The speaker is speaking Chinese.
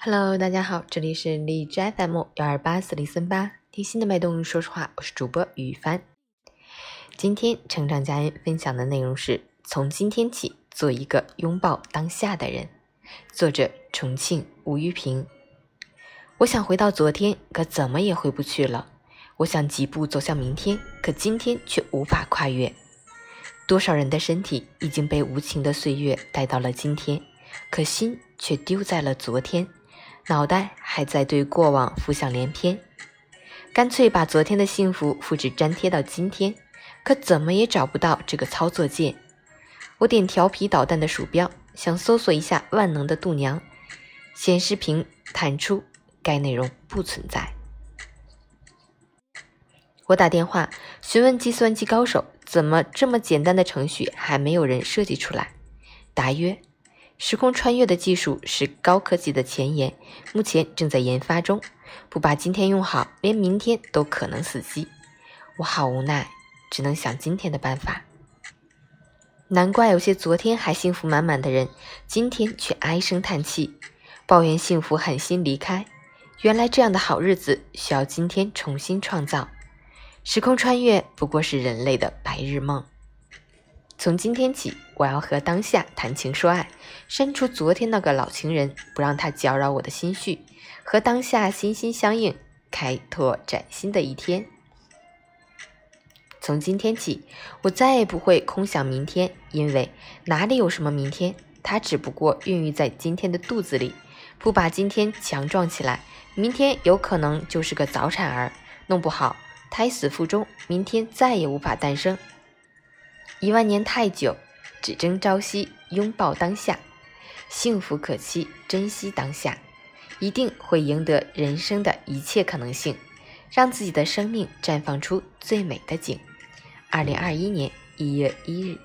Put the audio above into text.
Hello，大家好，这里是荔枝 FM 幺二八四零三八，听心的脉动，说实话，我是主播雨帆。今天成长家人分享的内容是从今天起做一个拥抱当下的人。作者：重庆吴玉平。我想回到昨天，可怎么也回不去了。我想疾步走向明天，可今天却无法跨越。多少人的身体已经被无情的岁月带到了今天，可心却丢在了昨天。脑袋还在对过往浮想联翩，干脆把昨天的幸福复制粘贴到今天，可怎么也找不到这个操作键。我点调皮捣蛋的鼠标，想搜索一下万能的度娘，显示屏弹出该内容不存在。我打电话询问计算机高手，怎么这么简单的程序还没有人设计出来？答曰。时空穿越的技术是高科技的前沿，目前正在研发中。不把今天用好，连明天都可能死机。我好无奈，只能想今天的办法。难怪有些昨天还幸福满满的人，今天却唉声叹气，抱怨幸福狠心离开。原来这样的好日子需要今天重新创造。时空穿越不过是人类的白日梦。从今天起，我要和当下谈情说爱，删除昨天那个老情人，不让他搅扰我的心绪，和当下心心相印，开拓崭新的一天。从今天起，我再也不会空想明天，因为哪里有什么明天，它只不过孕育在今天的肚子里。不把今天强壮起来，明天有可能就是个早产儿，弄不好胎死腹中，明天再也无法诞生。一万年太久，只争朝夕，拥抱当下，幸福可期，珍惜当下，一定会赢得人生的一切可能性，让自己的生命绽放出最美的景。二零二一年一月一日。